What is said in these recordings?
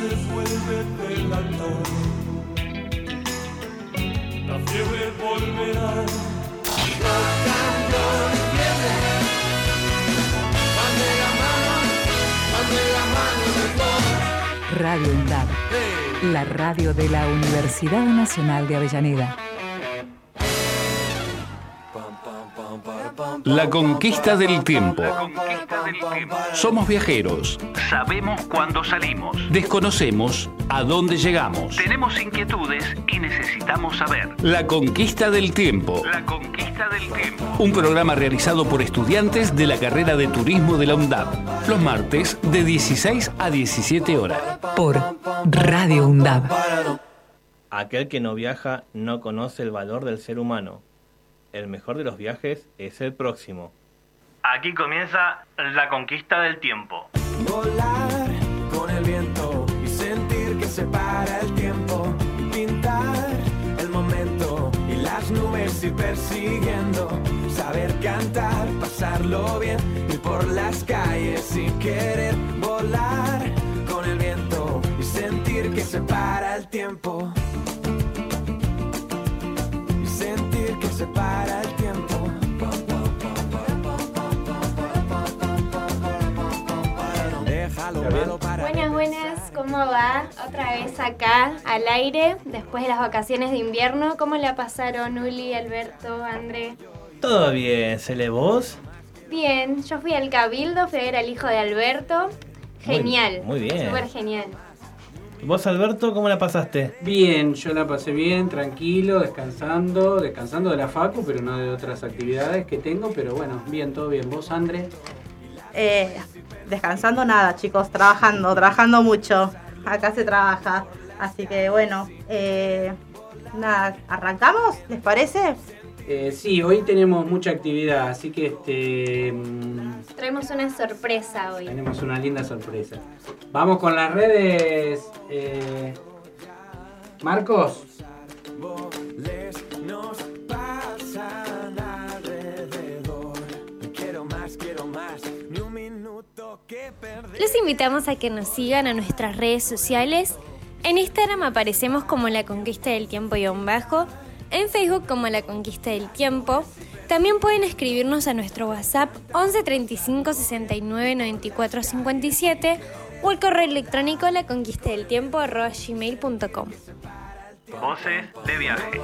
se vuelve delatar. La fiebre volverá. La mano, la mano de todos. Radio UNDAD, la radio de la Universidad Nacional de Avellaneda. La conquista del tiempo. Somos viajeros. Sabemos cuándo salimos. Desconocemos a dónde llegamos. Tenemos inquietudes y necesitamos saber. La conquista del tiempo. La conquista del tiempo. Un programa realizado por estudiantes de la carrera de turismo de la UNDAB. Los martes de 16 a 17 horas. Por Radio UNDAB. Aquel que no viaja no conoce el valor del ser humano. El mejor de los viajes es el próximo. Aquí comienza la conquista del tiempo. Volar con el viento y sentir que se para el tiempo. Pintar el momento y las nubes ir persiguiendo. Saber cantar, pasarlo bien, ir por las calles sin querer. Volar con el viento y sentir que se para el tiempo. Buenas, buenas, ¿cómo va? Otra vez acá al aire, después de las vacaciones de invierno. ¿Cómo la pasaron Uli, Alberto, André? Todo bien, ¿Cele vos? Bien, yo fui al Cabildo, fui a ver al hijo de Alberto. Muy- Genial. muy bien. Súper genial. ¿Vos, Alberto, cómo la pasaste? Bien, yo la pasé bien, tranquilo, descansando, descansando de la facu, pero no de otras actividades que tengo, pero bueno, bien, todo bien. ¿Vos, André? Eh, descansando nada, chicos, trabajando, trabajando mucho. Acá se trabaja. Así que bueno, eh, nada, ¿arrancamos? ¿Les parece? Eh, sí, hoy tenemos mucha actividad, así que este mm, Traemos una sorpresa hoy. tenemos una linda sorpresa. Vamos con las redes. eh, Marcos, Los invitamos a que nos sigan a nuestras redes sociales. En Instagram aparecemos como La Conquista del Tiempo y un bajo. En Facebook como La Conquista del Tiempo. También pueden escribirnos a nuestro WhatsApp 11 35 69 94 57 o el correo electrónico la conquista del tiempo gmail.com. Voces de viaje.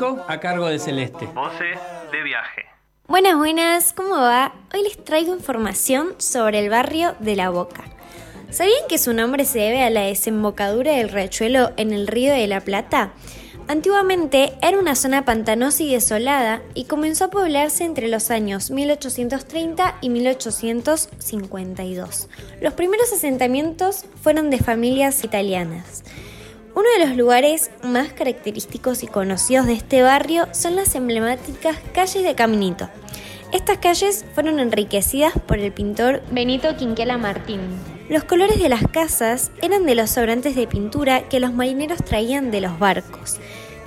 A cargo de Celeste. Voces de viaje. Buenas, buenas, ¿cómo va? Hoy les traigo información sobre el barrio de La Boca. ¿Sabían que su nombre se debe a la desembocadura del riachuelo en el río de la Plata? Antiguamente era una zona pantanosa y desolada y comenzó a poblarse entre los años 1830 y 1852. Los primeros asentamientos fueron de familias italianas. Uno de los lugares más característicos y conocidos de este barrio son las emblemáticas calles de Caminito. Estas calles fueron enriquecidas por el pintor Benito Quinquela Martín. Los colores de las casas eran de los sobrantes de pintura que los marineros traían de los barcos.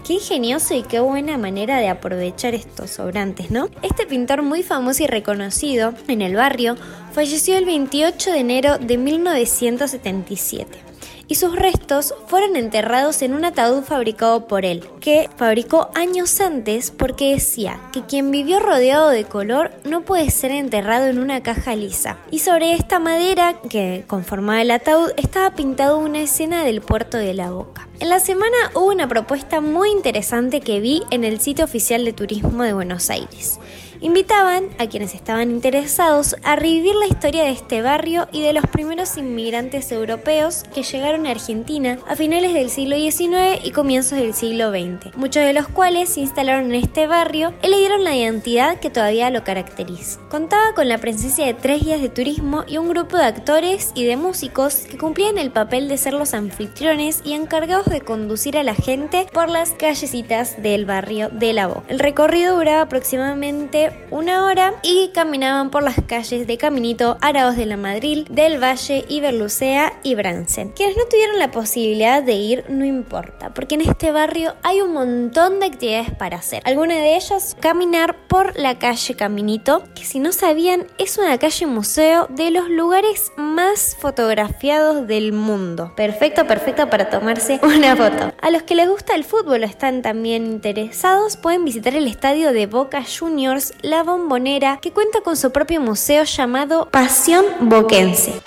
Qué ingenioso y qué buena manera de aprovechar estos sobrantes, ¿no? Este pintor muy famoso y reconocido en el barrio falleció el 28 de enero de 1977 y sus restos fueron enterrados en un ataúd fabricado por él, que fabricó años antes porque decía que quien vivió rodeado de color no puede ser enterrado en una caja lisa. Y sobre esta madera que conformaba el ataúd estaba pintado una escena del puerto de la Boca. En la semana hubo una propuesta muy interesante que vi en el sitio oficial de turismo de Buenos Aires. Invitaban a quienes estaban interesados a revivir la historia de este barrio y de los primeros inmigrantes europeos que llegaron a Argentina a finales del siglo XIX y comienzos del siglo XX, muchos de los cuales se instalaron en este barrio y le dieron la identidad que todavía lo caracteriza. Contaba con la presencia de tres guías de turismo y un grupo de actores y de músicos que cumplían el papel de ser los anfitriones y encargados de conducir a la gente por las callecitas del barrio de La Boca. El recorrido duraba aproximadamente una hora y caminaban por las calles de Caminito, Araos de la Madrid, del Valle, Iberlucea y Bransen. Quienes no tuvieron la posibilidad de ir, no importa, porque en este barrio hay un montón de actividades para hacer. Alguna de ellas, caminar por la calle Caminito, que si no sabían es una calle museo de los lugares más fotografiados del mundo. Perfecto, perfecto para tomarse una foto. A los que les gusta el fútbol están también interesados, pueden visitar el estadio de Boca Juniors la Bombonera, que cuenta con su propio museo llamado Pasión Boquense.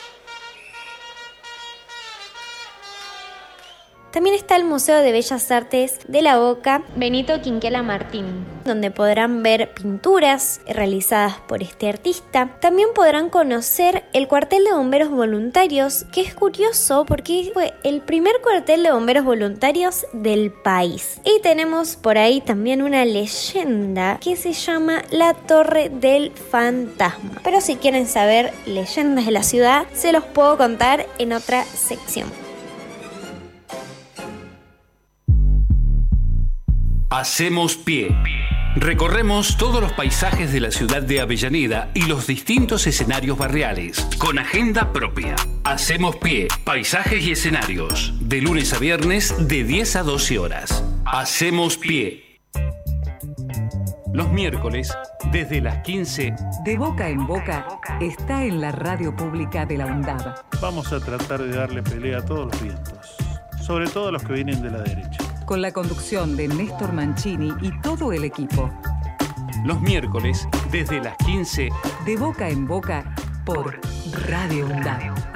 También está el Museo de Bellas Artes de la Boca Benito Quinquela Martín, donde podrán ver pinturas realizadas por este artista. También podrán conocer el cuartel de bomberos voluntarios, que es curioso porque fue el primer cuartel de bomberos voluntarios del país. Y tenemos por ahí también una leyenda que se llama la Torre del Fantasma. Pero si quieren saber leyendas de la ciudad, se los puedo contar en otra sección. Hacemos pie. Recorremos todos los paisajes de la ciudad de Avellaneda y los distintos escenarios barriales, con agenda propia. Hacemos pie, paisajes y escenarios, de lunes a viernes de 10 a 12 horas. Hacemos pie. Los miércoles, desde las 15, De boca en boca está en la radio pública de la UNDAB. Vamos a tratar de darle pelea a todos los vientos, sobre todo a los que vienen de la derecha. Con la conducción de Néstor Mancini y todo el equipo. los miércoles, desde las 15, De boca en boca por Radio UNDAB.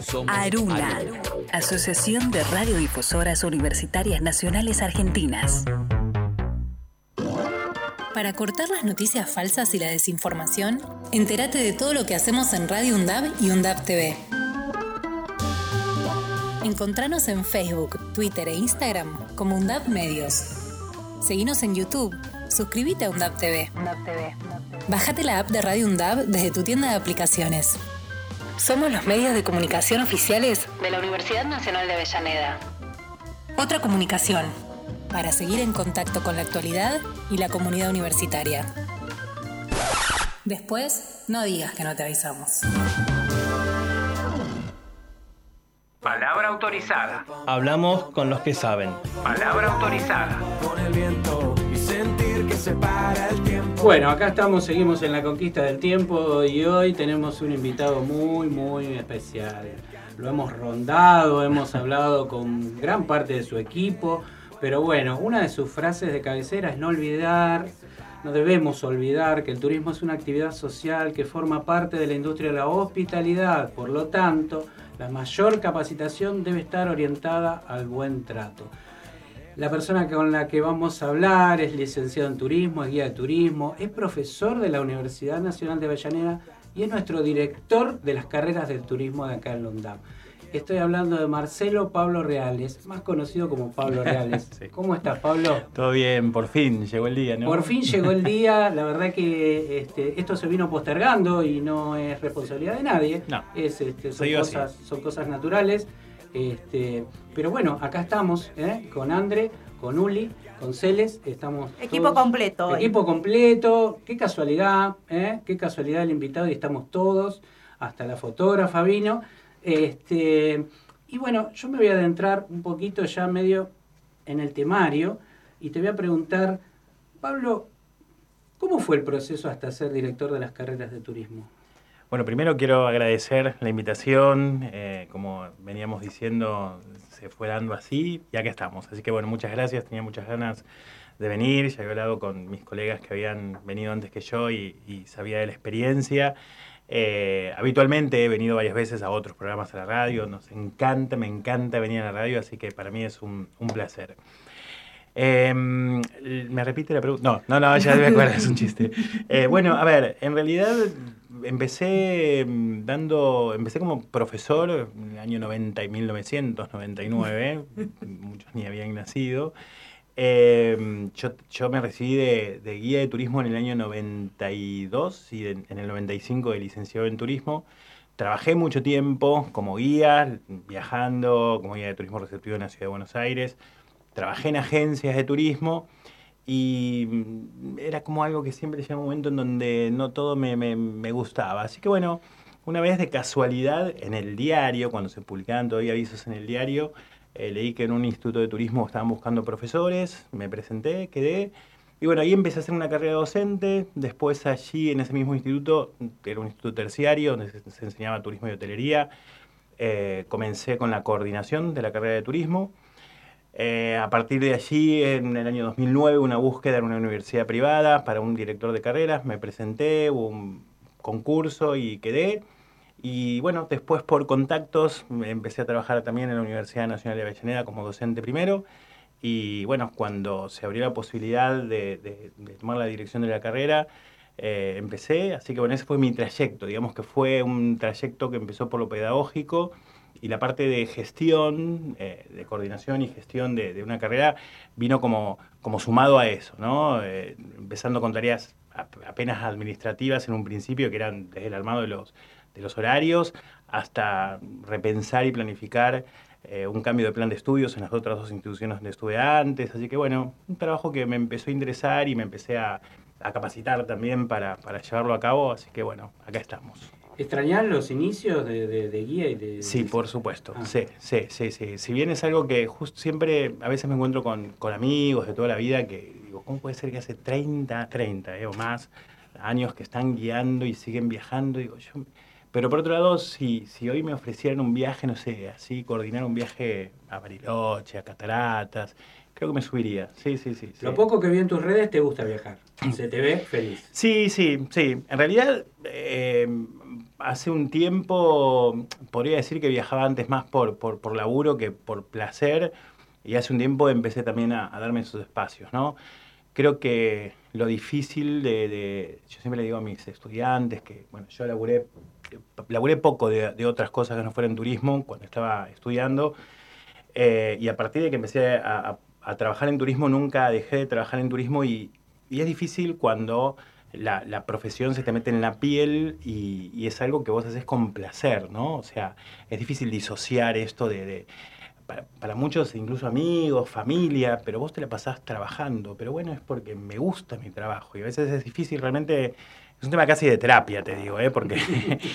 Aruna, Asociación de Radiodifusoras Universitarias Nacionales Argentinas. Para cortar las noticias falsas y la desinformación, entérate de todo lo que hacemos en Radio UNDAB y UNDAB TV. Encontranos en Facebook, Twitter e Instagram como UNDAB Medios. Seguinos en YouTube. Suscríbete a UNDAB TV. Bájate la app de Radio UNDAB desde tu tienda de aplicaciones. Somos los medios de comunicación oficiales de la Universidad Nacional de Avellaneda. Otra comunicación, para seguir en contacto con la actualidad y la comunidad universitaria. Después, no digas que no te avisamos. Palabra autorizada. Hablamos con los que saben. Palabra autorizada. Con el viento el tiempo. Bueno, acá estamos, seguimos en la conquista del tiempo y hoy tenemos un invitado muy, muy especial. Lo hemos rondado, hemos hablado con gran parte de su equipo, pero bueno, una de sus frases de cabecera es no olvidar, no debemos olvidar que el turismo es una actividad social que forma parte de la industria de la hospitalidad, por lo tanto, la mayor capacitación debe estar orientada al buen trato. La persona con la que vamos a hablar es licenciado en turismo, es guía de turismo, es profesor de la Universidad Nacional de Avellaneda y es nuestro director de las carreras del turismo de acá en Londam. Estoy hablando de Marcelo Pablo Reales, más conocido como Pablo Reales. Sí. ¿Cómo estás, Pablo? Todo bien, por fin llegó el día, ¿no? Por fin llegó el día, la verdad que este, esto se vino postergando y no es responsabilidad de nadie. No. Es, este, son, así. cosas, son cosas naturales. Este, pero bueno, acá estamos ¿eh? con Andre, con Uli, con Celes. Estamos Equipo todos- completo hoy. Equipo completo. Qué casualidad, ¿eh? qué casualidad el invitado y estamos todos, hasta la fotógrafa vino. Este, y bueno, yo me voy a adentrar un poquito ya medio en el temario y te voy a preguntar, Pablo, ¿cómo fue el proceso hasta ser director de las carreras de turismo? Bueno, primero quiero agradecer la invitación. eh, como veníamos diciendo, se fue dando así y acá estamos. Así que bueno, muchas gracias. Tenía muchas ganas de venir. Ya había hablado con mis colegas que habían venido antes que yo y, sabía de la experiencia. Eh, habitualmente he venido varias veces a otros programas a la radio. Nos encanta, me encanta venir a la radio, así que para mí es un placer. Eh, ¿Me repite la pregunta? No, no, no, ya me acuerdo, es un chiste. Eh, bueno, a ver, en realidad empecé mm, dando, empecé como profesor en el año 90 y 1999, muchos ni habían nacido. Eh, yo, yo me recibí de, de guía de turismo en el año 92 y en, en el 95 de licenciado en turismo. Trabajé mucho tiempo como guía, viajando, como guía de turismo receptivo en la ciudad de Buenos Aires. Trabajé en agencias de turismo y mm, era como algo que siempre llegaba un momento en donde no todo me, me- gustaba. Así que bueno, una vez de casualidad en el diario, cuando se publicaban todavía avisos en el diario, eh, leí que en un instituto de turismo estaban buscando profesores, me presenté, quedé. Y bueno, ahí empecé a hacer una carrera docente. Después allí, en ese mismo instituto, era un instituto terciario donde se, se enseñaba turismo y hotelería, eh, comencé con la coordinación de la carrera de turismo. Eh, a partir de allí, en el año 2009, una búsqueda en una universidad privada para un director de carreras. Me presenté, hubo un concurso y quedé. Y bueno, después por contactos empecé a trabajar también en la Universidad Nacional de Avellaneda como docente primero. Y bueno, cuando se abrió la posibilidad de, de- de tomar la dirección de la carrera, eh, empecé. Así que bueno, ese fue mi trayecto. Digamos que fue un trayecto que empezó por lo pedagógico y la parte de gestión, eh, de coordinación y gestión de, una carrera vino como, como sumado a eso, ¿no? Eh, empezando con tareas ap- apenas administrativas en un principio, que eran desde el armado de los, de los horarios, hasta repensar y planificar eh, un cambio de plan de estudios en las otras dos instituciones donde estuve antes. Así que bueno, un trabajo que me empezó a interesar y me empecé a, a capacitar también para, para llevarlo a cabo. Así que bueno, acá estamos. ¿Extrañar los inicios de, de- de guía y de...? Sí, por supuesto. Sí, sí, sí, sí. Si bien es algo que justo siempre, a veces me encuentro con, con amigos de toda la vida que digo, ¿cómo puede ser que hace 30, 30 eh, o más años que están guiando y siguen viajando? Digo, yo... Pero por otro lado, si, si hoy me ofrecieran un viaje, no sé, así, coordinar un viaje a Bariloche, a Cataratas, creo que me subiría. Sí, sí, sí. sí. Lo poco que vi en tus redes te gusta viajar. Se te ve feliz. Sí, sí, sí. En realidad, eh, hace un tiempo, podría decir que viajaba antes más por, por, por laburo que por placer. Y hace un tiempo empecé también a, darme esos espacios, ¿no? Creo que lo difícil de, Yo siempre le digo a mis estudiantes que, bueno, yo laburé, laburé poco de, otras cosas que no fueran turismo cuando estaba estudiando. Eh, y a partir de que empecé a, trabajar en turismo, nunca dejé de trabajar en turismo y es difícil cuando la, la profesión se te mete en la piel y, y es algo que vos haces con placer, ¿no? O sea, es difícil disociar esto de... de- para, para muchos, incluso amigos, familia, pero vos te la pasás trabajando. Pero bueno, es porque me gusta mi trabajo y a veces es difícil realmente es un tema casi de terapia, te digo, ¿eh? porque...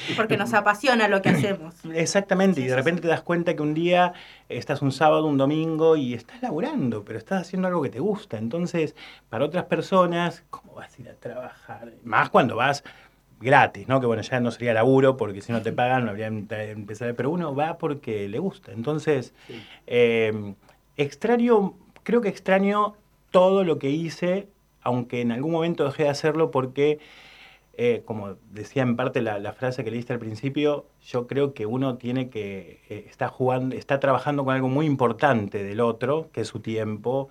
porque nos apasiona lo que hacemos. Exactamente, y de repente te das cuenta que un día estás un sábado, un domingo y estás laburando, pero estás haciendo algo que te gusta. Entonces, para otras personas, ¿cómo vas a ir a trabajar? Más cuando vas gratis, ¿no? Que bueno, ya no sería laburo, porque si no te pagan no habría empezar, pero uno va porque le gusta. Entonces, eh, extraño, creo que extraño todo lo que hice, aunque en algún momento dejé de hacerlo porque eh, como decía en parte la, frase que leíste al principio, yo creo que uno tiene que, eh, está jugando, está trabajando con algo muy importante del otro, que es su tiempo,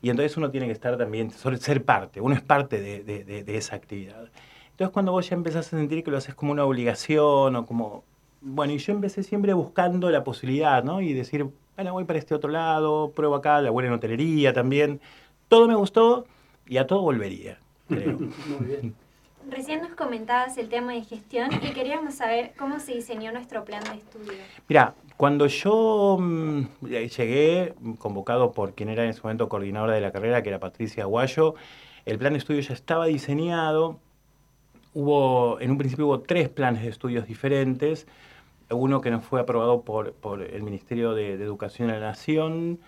y entonces uno tiene que estar también, ser parte, uno es parte de, esa actividad. Entonces cuando vos ya empezás a sentir que lo haces como una obligación o como, bueno, y yo empecé siempre buscando la posibilidad, ¿no? Y decir, bueno, voy para este otro lado, pruebo acá, la buena en hotelería también. Todo me gustó y a todo volvería, creo. muy bien. Recién nos comentabas el tema de gestión y queríamos saber cómo se diseñó nuestro plan de estudio. Mira, cuando yo mm, llegué, convocado por quien era en ese momento coordinadora de la carrera, que era Patricia Aguayo, el plan de estudio ya estaba diseñado. Hubo, en un principio hubo tres planes de estudios diferentes. Uno que nos fue aprobado por, el Ministerio de, Educación de la Nación,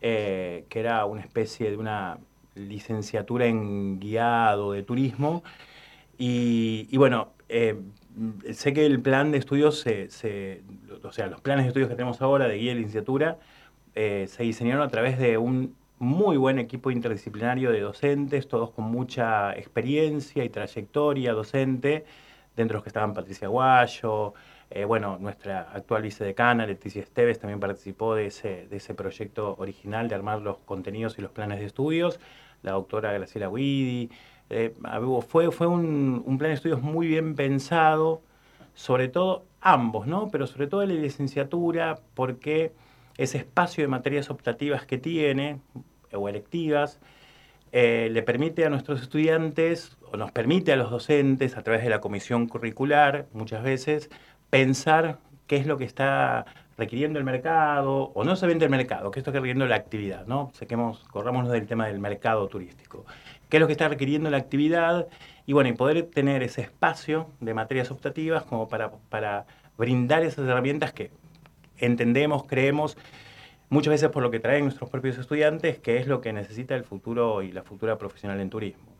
eh, que era una especie de una licenciatura en guiado de turismo y, bueno, eh, sé que el plan de estudios, se, o sea, los planes de estudios que tenemos ahora de guía de licenciatura, eh, se diseñaron a través de un muy buen equipo interdisciplinario de docentes, todos con mucha experiencia y trayectoria docente, dentro de los que estaban Patricia Guayo, eh, bueno, nuestra actual vicedecana, Leticia Esteves, también participó de ese, de ese proyecto original de armar los contenidos y los planes de estudios, la doctora Graciela Guidi, eh, fue fue un, plan de estudios muy bien pensado, sobre todo ambos, ¿no? Pero sobre todo la licenciatura, porque ese espacio de materias optativas que tiene, o electivas, eh, le permite a nuestros estudiantes, o nos permite a los docentes, a través de la comisión curricular, muchas veces, pensar qué es lo que está requiriendo el mercado, o no solamente el mercado, qué está requiriendo la actividad, ¿no? Saquemos, corramos del tema del mercado turístico qué es lo que está requiriendo la actividad y bueno, y poder tener ese espacio de materias optativas como para, para brindar esas herramientas que entendemos, creemos, muchas veces por lo que traen nuestros propios estudiantes, que es lo que necesita el futuro y la futura profesional en turismo.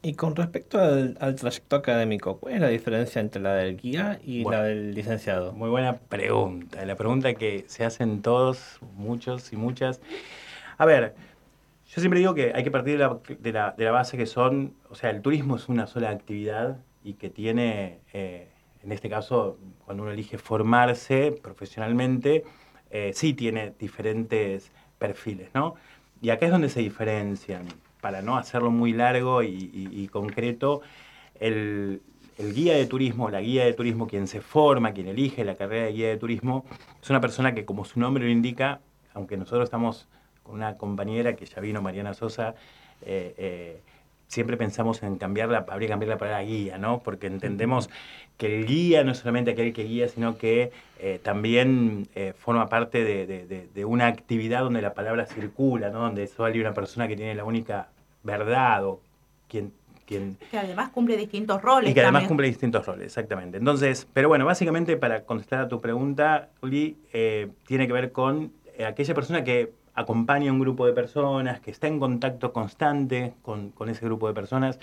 Y con respecto al, trayecto académico, ¿cuál es la diferencia entre la del guía y la del licenciado? Muy buena pregunta, la pregunta que se hacen todos, muchos y muchas. A ver, yo siempre digo que hay que partir de la, base que son, o sea, el turismo es una sola actividad y que tiene, eh, en este caso, cuando uno elige formarse profesionalmente, eh, sí tiene diferentes perfiles, ¿no? Y acá es donde se diferencian, para no hacerlo muy largo y, concreto, el, el guía de turismo, la guía de turismo, quien se forma, quien elige la carrera de guía de turismo, es una persona que, como su nombre lo indica, aunque nosotros estamos una compañera que ya vino, Mariana Sosa, eh, eh, siempre pensamos en cambiarla, habría que cambiarla para la guía, ¿no? Porque entendemos que el guía no es solamente aquel que guía, sino que eh, también forma parte de, una actividad donde la palabra circula, ¿no? Donde solo hay una persona que tiene la única verdad o quien... quien que además cumple distintos roles. Y que además cumple distintos roles, exactamente. Entonces, pero bueno, básicamente para contestar a tu pregunta, Uli, tiene que ver con aquella persona que acompaña a un grupo de personas, que está en contacto constante con, ese grupo de personas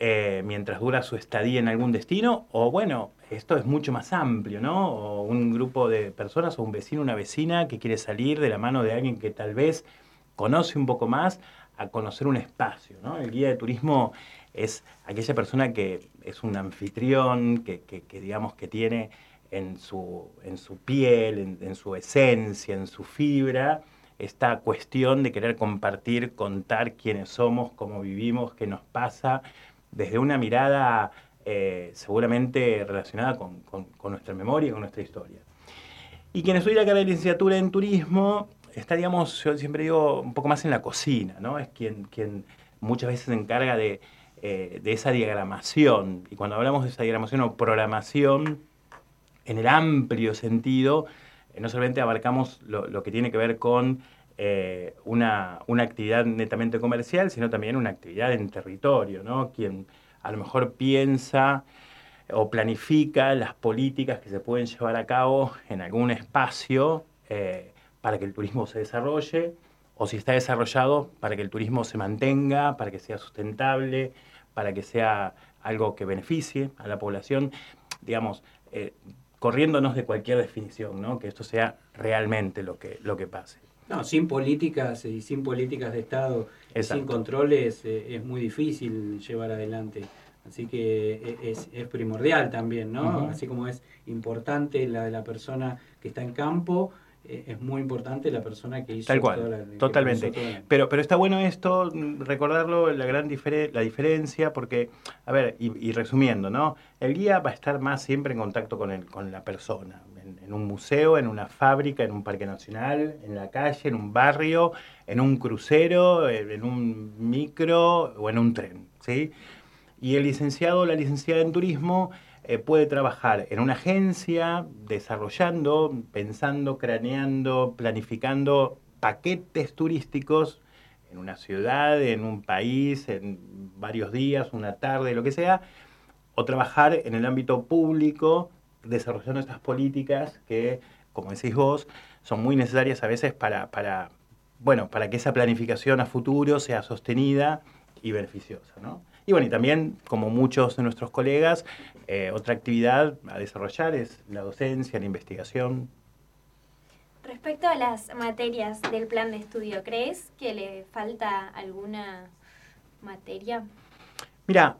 eh, mientras dura su estadía en algún destino, o bueno, esto es mucho más amplio, ¿no? O un grupo de personas o un vecino, una vecina que quiere salir de la mano de alguien que tal vez conoce un poco más a conocer un espacio, ¿no? El guía de turismo es aquella persona que es un anfitrión, que, digamos que tiene en su, en su piel, en su esencia, en su fibra, esta cuestión de querer compartir, contar quiénes somos, cómo vivimos, qué nos pasa, desde una mirada eh, seguramente relacionada con, nuestra memoria con nuestra historia. Y quien estudia la carrera de licenciatura en turismo está, digamos, yo siempre digo, un poco más en la cocina, ¿no? Es quien, quien muchas veces se encarga de, eh, de esa diagramación. Y cuando hablamos de esa diagramación o programación, en el amplio sentido, no solamente abarcamos lo, lo que tiene que ver con eh, una, una, actividad netamente comercial, sino también una actividad en territorio, ¿no? Quien a lo mejor piensa o planifica las políticas que se pueden llevar a cabo en algún espacio eh, para que el turismo se desarrolle, o si está desarrollado, para que el turismo se mantenga, para que sea sustentable, para que sea algo que beneficie a la población, digamos, eh, corriéndonos de cualquier definición, ¿no? que esto sea realmente lo que, lo que pase. No, sin políticas y sin políticas de Estado, y sin controles, eh, es muy difícil llevar adelante. Así que e, es, es primordial también, ¿no? Así como es importante la de la persona que está en campo, eh, es muy importante la persona que hizo Tal cual, totalmente. Pero, pero está bueno esto, recordarlo, la gran la diferencia, porque, a ver, y, resumiendo, ¿no? El guía va a estar más siempre en contacto con, el, con la persona, en, un museo, en una fábrica, en un parque nacional, en la calle, en un barrio, en un crucero, en un micro o en un tren, ¿sí? Y el licenciado o la licenciada en turismo eh, puede trabajar en una agencia desarrollando, pensando, craneando, planificando paquetes turísticos en una ciudad, en un país, en varios días, una tarde, lo que sea, o trabajar en el ámbito público desarrollando estas políticas que, como decís vos, son muy necesarias a veces para, para, bueno, para que esa planificación a futuro sea sostenida y beneficiosa. ¿no? Y bueno, y también, como muchos de nuestros colegas, eh, otra actividad a desarrollar es la docencia, la investigación. Respecto a las materias del plan de estudio, ¿crees que le falta alguna materia? Mira,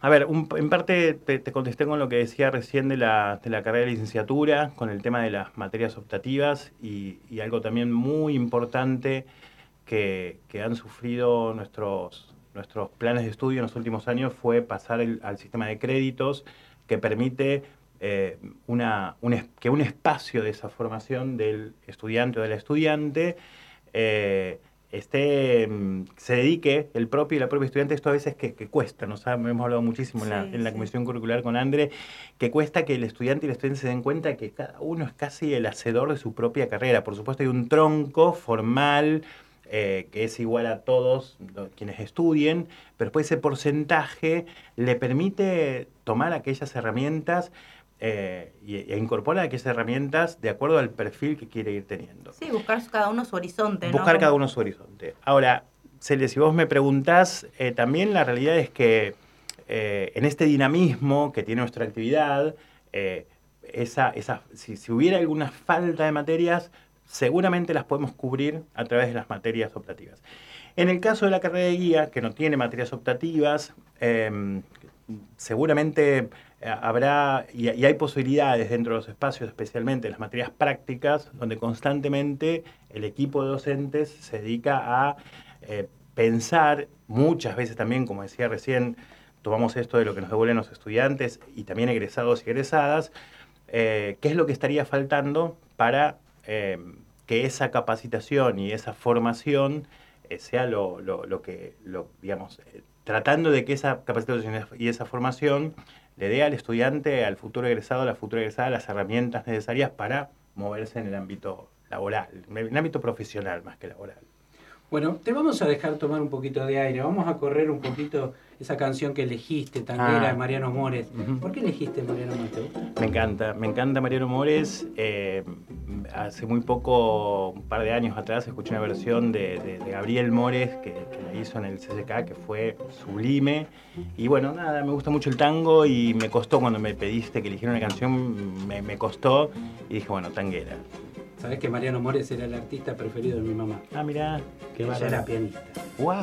a ver, en parte te, contesté con lo que decía recién de la, de la, carrera de licenciatura, con el tema de las materias optativas y, algo también muy importante que, que han sufrido nuestros nuestros planes de estudio en los últimos años fue pasar al sistema de créditos que permite eh, una, que un espacio de esa formación del estudiante o del estudiante eh, esté, mm, se dedique el propio y la propia estudiante, esto a veces que, cuesta, nos hemos hablado muchísimo en la, comisión curricular con André, que cuesta que el estudiante y el estudiante se den cuenta que cada uno es casi el hacedor de su propia carrera. Por supuesto hay un tronco formal, eh, que es igual a todos quienes estudien, pero después ese porcentaje le permite tomar aquellas herramientas eh, e incorporar aquellas herramientas de acuerdo al perfil que quiere ir teniendo. Sí, buscar cada uno su horizonte. Buscar cada uno su horizonte. Ahora, Celia, si vos me preguntás, eh, también la realidad es que en este dinamismo que tiene nuestra actividad, esa, esa, si, si, hubiera alguna falta de materias, seguramente las podemos cubrir a través de las materias optativas. En el caso de la carrera de guía, que no tiene materias optativas, em, seguramente eh, habrá y, hay posibilidades dentro de los espacios, especialmente en las materias prácticas, donde constantemente el equipo de docentes se dedica a eh, pensar, muchas veces también, como decía recién, tomamos esto de lo que nos devuelven los estudiantes y también egresados y egresadas, eh, qué es lo que estaría faltando para em, que esa capacitación y esa formación eh, sea lo, que, lo, digamos, eh, tratando de que esa capacitación y esa formación le dé al estudiante, al futuro egresado, a la futura egresada, las herramientas necesarias para moverse en el ámbito laboral, en el ámbito profesional más que laboral. Bueno, te vamos a dejar tomar un poquito de aire, vamos a correr un poquito esa canción que elegiste, Tanguera, de ah. Mariano Mores. ¿Por qué elegiste Mariano Mores? Me encanta, me encanta Mariano Mores. Eh, hace muy poco, un par de años atrás, escuché una versión de, Gabriel Mores que, la hizo en el CCK, que fue sublime. Y bueno, nada, me gusta mucho el tango y me costó cuando me pediste que eligiera una canción, me, me costó y dije, bueno, Tanguera. Sabes que Mariano Mores era el artista preferido de mi mamá. Ah, mira, que ella era pianista. ¡Wow!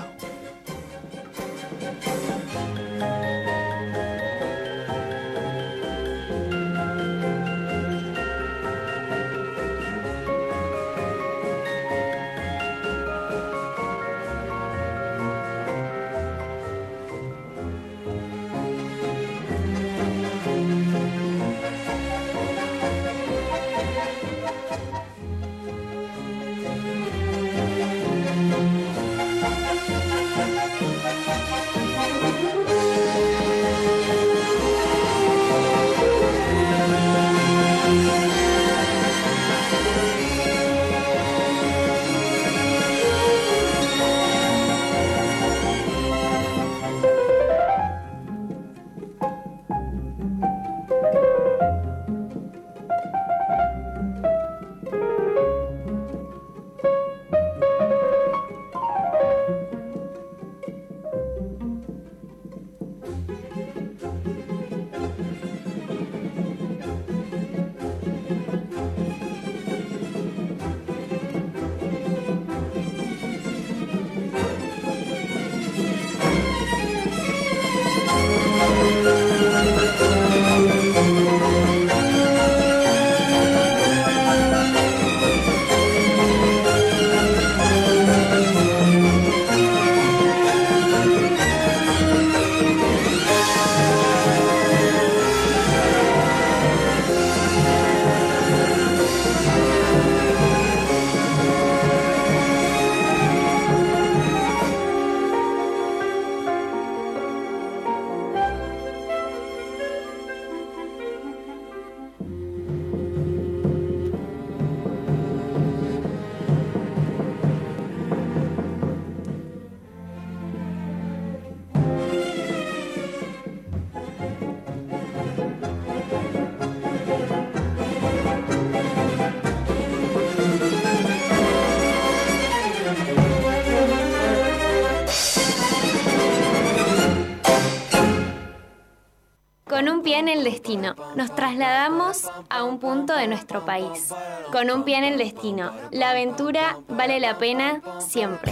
Nos trasladamos a un punto de nuestro país. Con un pie en el destino. La aventura vale la pena siempre.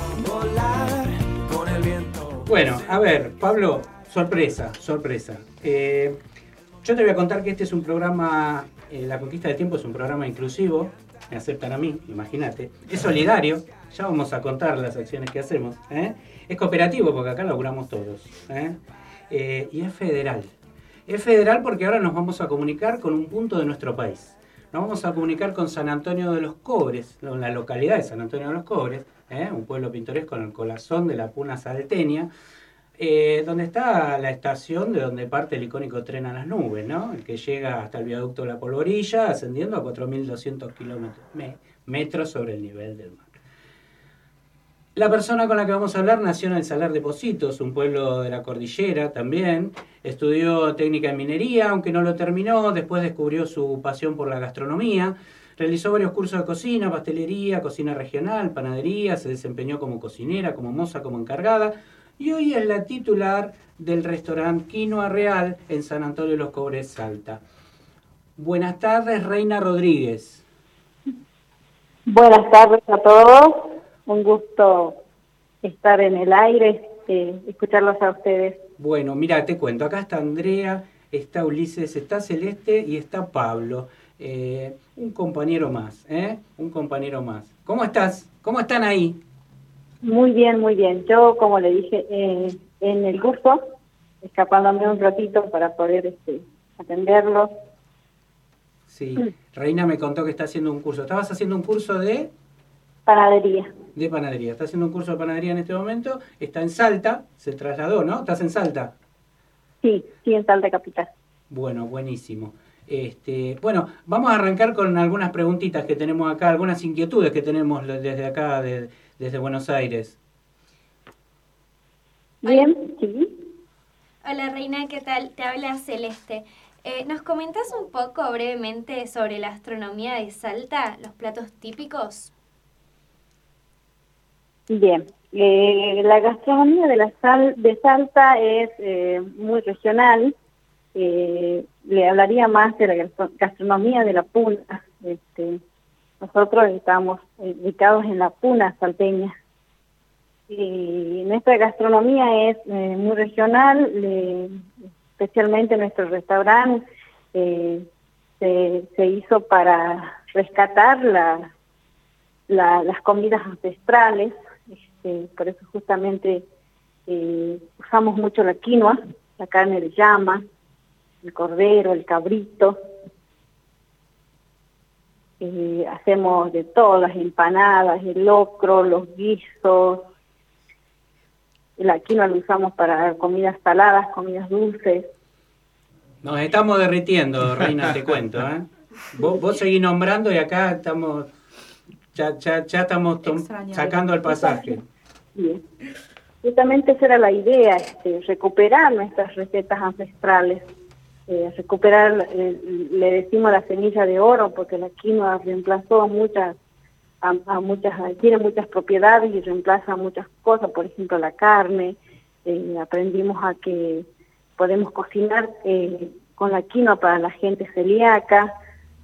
Bueno, a ver, Pablo, sorpresa, sorpresa. Eh, yo te voy a contar que este es un programa, eh, La Conquista del Tiempo es un programa inclusivo, me aceptan a mí, imagínate. Es solidario, ya vamos a contar las acciones que hacemos. ¿eh? Es cooperativo porque acá laburamos todos. y es federal. Es federal porque ahora nos vamos a comunicar con un punto de nuestro país. Nos vamos a comunicar con San Antonio de los Cobres, la localidad de San Antonio de los Cobres, ¿eh? un pueblo pintoresco en el corazón de la Puna Salteña, eh, donde está la estación de donde parte el icónico tren a las nubes, ¿no? el que llega hasta el viaducto de la Polvorilla, ascendiendo a 4.200 kilómetros metros sobre el nivel del mar. La persona con la que vamos a hablar nació en el Salar de Positos, un pueblo de la cordillera también. Estudió técnica en minería, aunque no lo terminó. Después descubrió su pasión por la gastronomía. Realizó varios cursos de cocina, pastelería, cocina regional, panadería, se desempeñó como cocinera, como moza, como encargada y hoy es la titular del restaurante Quinoa Real en San Antonio de los Cobres, Salta. Buenas tardes, Reina Rodríguez. Buenas tardes a todos, un gusto estar en el aire, eh, escucharlos a ustedes. Bueno, mira, te cuento, acá está Andrea, está Ulises, está Celeste y está Pablo. Eh, un compañero más, ¿eh? Un compañero más. ¿Cómo estás? ¿Cómo están ahí? Muy bien, muy bien. Yo, como le dije, eh, en el curso, escapándome un ratito para poder este, atenderlo. Sí, Reina me contó que está haciendo un curso. ¿Estabas haciendo un curso de...? Panadería. De panadería. Está haciendo un curso de panadería en este momento. Está en Salta, se trasladó, ¿no? ¿Estás en Salta? Sí, sí, en Salta Capital. Bueno, buenísimo. Este, bueno, vamos a arrancar con algunas preguntitas que tenemos acá, algunas inquietudes que tenemos desde acá, desde Buenos Aires. Bien, sí. Hola Reina, ¿qué tal? Te habla Celeste. Eh, ¿Nos comentas un poco brevemente sobre la astronomía de Salta, los platos típicos? Bien, eh, la gastronomía de, la sal, de Salta es eh, muy regional eh, le hablaría más de la gastronomía de la puna. Este, nosotros estamos ubicados en la puna salteña. Y nuestra gastronomía es eh, muy regional, especialmente nuestro restaurante eh, se, hizo para rescatar la, las comidas ancestrales, por eso justamente eh, usamos mucho la quinoa, la carne de llama, el cordero, el cabrito. Eh, hacemos de todo, las empanadas, el locro, los guisos. La quinoa lo usamos para comidas saladas, comidas dulces. Nos estamos derritiendo, Reina, te cuento. ¿eh? Vos, vos seguís nombrando y acá estamos, ya, ya, ya estamos sacando el pasaje. Bien. Justamente esa era la idea, este, recuperar nuestras recetas ancestrales eh, recuperar, eh, le decimos la semilla de oro, porque la quinoa reemplazó a muchas, a, muchas, tiene muchas propiedades y reemplaza muchas cosas, por ejemplo la carne, eh, aprendimos a que podemos cocinar con la quinoa para la gente celíaca,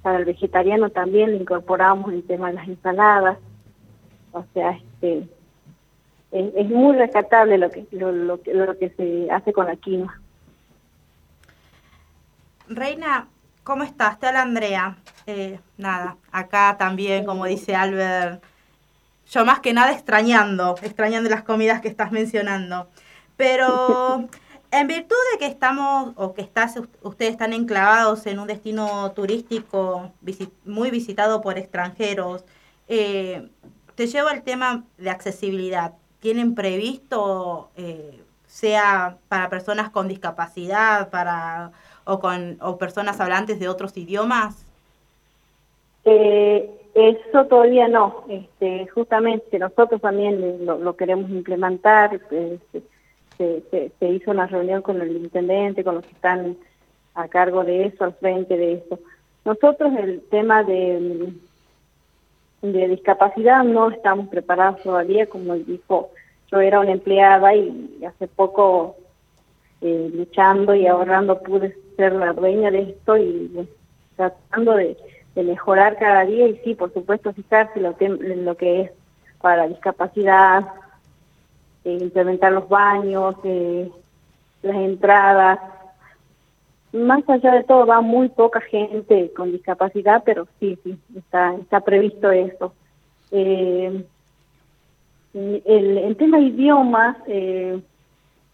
para el vegetariano también le incorporamos el tema de las ensaladas, o sea, este, es, muy rescatable lo que, lo, lo, lo que se hace con la quinoa. Reina, ¿cómo estás? Te habla Andrea. Eh, nada, acá también, como dice Albert, yo más que nada extrañando, extrañando las comidas que estás mencionando. Pero en virtud de que estamos, o que estás, ustedes están enclavados en un destino turístico muy visitado por extranjeros, eh, te llevo al tema de accesibilidad. ¿Tienen previsto, eh, sea para personas con discapacidad, para o con o personas hablantes de otros idiomas? Eh, eso todavía no. Este, justamente nosotros también lo, queremos implementar. Este, se, se, hizo una reunión con el intendente, con los que están a cargo de eso, al frente de eso. Nosotros el tema de, de discapacidad no estamos preparados todavía, como dijo, yo era una empleada y hace poco eh, luchando y ahorrando pude ser la dueña de esto y tratando de, mejorar cada día y sí, por supuesto, fijarse lo que, lo que es para discapacidad, eh, implementar los baños, eh, las entradas. Más allá de todo, va muy poca gente con discapacidad, pero sí, sí, está, está previsto eso. Eh, el, el tema de idiomas, eh,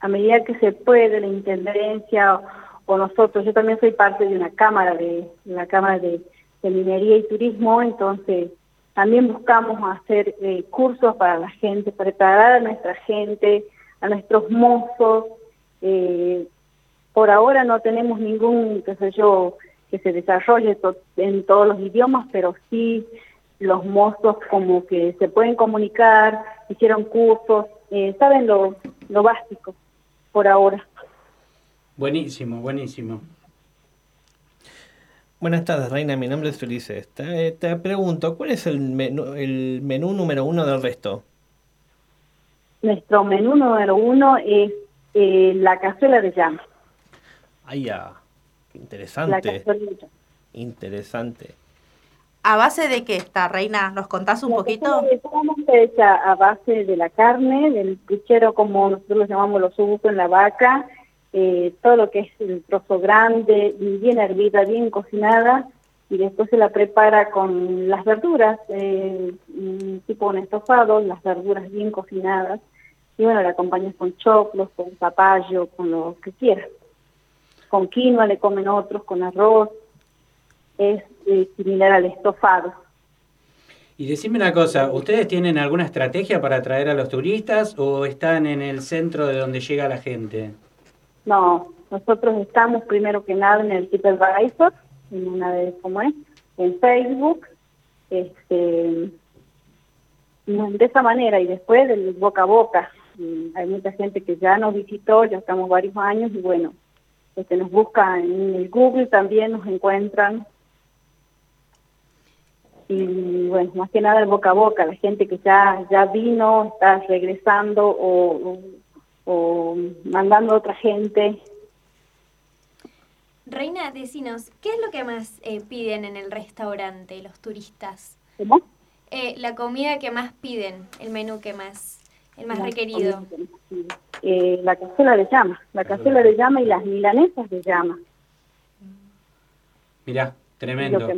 a medida que se puede, la intendencia o, nosotros, yo también soy parte de una cámara de la cámara de, de minería y turismo, entonces también buscamos hacer eh, cursos para la gente, preparar a nuestra gente, a nuestros mozos. Eh, por ahora no tenemos ningún, qué sé yo, que se desarrolle to en todos los idiomas, pero sí los mozos como que se pueden comunicar, hicieron cursos, eh, saben lo, lo básico por ahora. Buenísimo, buenísimo. Buenas tardes, Reina. Mi nombre es Ulises. Te, te pregunto, ¿cuál es el menú, el menú número uno del resto? Nuestro menú número uno es eh, la cazuela de llama. Ay, ya. Qué La interesante. Interesante. ¿A base de qué está, Reina? ¿Nos contás un La poquito? está hecha a base de la carne, del puchero como nosotros lo llamamos los usos en la vaca, eh, todo lo que es el trozo grande, bien hervida, bien cocinada, y después se la prepara con las verduras, eh, tipo un estofado, las verduras bien cocinadas, y bueno, la acompañas con choclos, con zapallo, con lo que quieras. Con quinoa le comen otros, con arroz, es eh, similar al estofado. Y decime una cosa, ¿ustedes tienen alguna estrategia para atraer a los turistas o están en el centro de donde llega la gente? No, nosotros estamos primero que nada en el TripAdvisor, en una de cómo es, en Facebook, este, de esa manera y después del boca a boca. Mm, Hay mucha gente que ya nos visitó, ya estamos varios años y bueno, este, nos busca en el Google también, nos encuentran. Y bueno, más que nada el boca a boca, la gente que ya ya vino, está regresando o, o, o mandando a otra gente. Reina, decinos, ¿qué es lo que más eh, piden en el restaurante los turistas? ¿Cómo? Eh, la comida que más piden, el menú que más, el más La requerido. Eh, la cazuela de llama, la cazuela de llama y las milanesas de llama. Mirá, tremendo.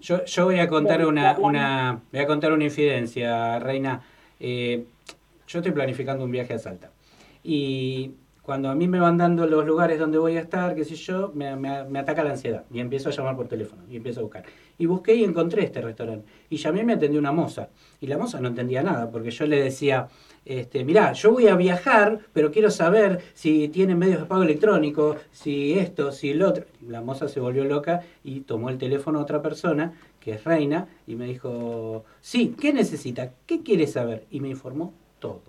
Yo, yo voy a contar una, una, voy a contar una infidencia, Reina. Eh, yo estoy planificando un viaje a Salta. Y cuando a mí me van dando los lugares donde voy a estar, qué sé yo, me, me- me ataca la ansiedad. Y empiezo a llamar por teléfono, y empiezo a buscar. Y busqué y encontré este restaurante. Y llamé y me atendió una moza. Y la moza no entendía nada, porque yo le decía, este, mirá, yo voy a viajar, pero quiero saber si tienen medios de pago electrónico, si esto, si el otro. La moza se volvió loca y tomó el teléfono a otra persona, que es Reina, y me dijo, sí, ¿qué necesita? ¿Qué quiere saber? Y me informó todo,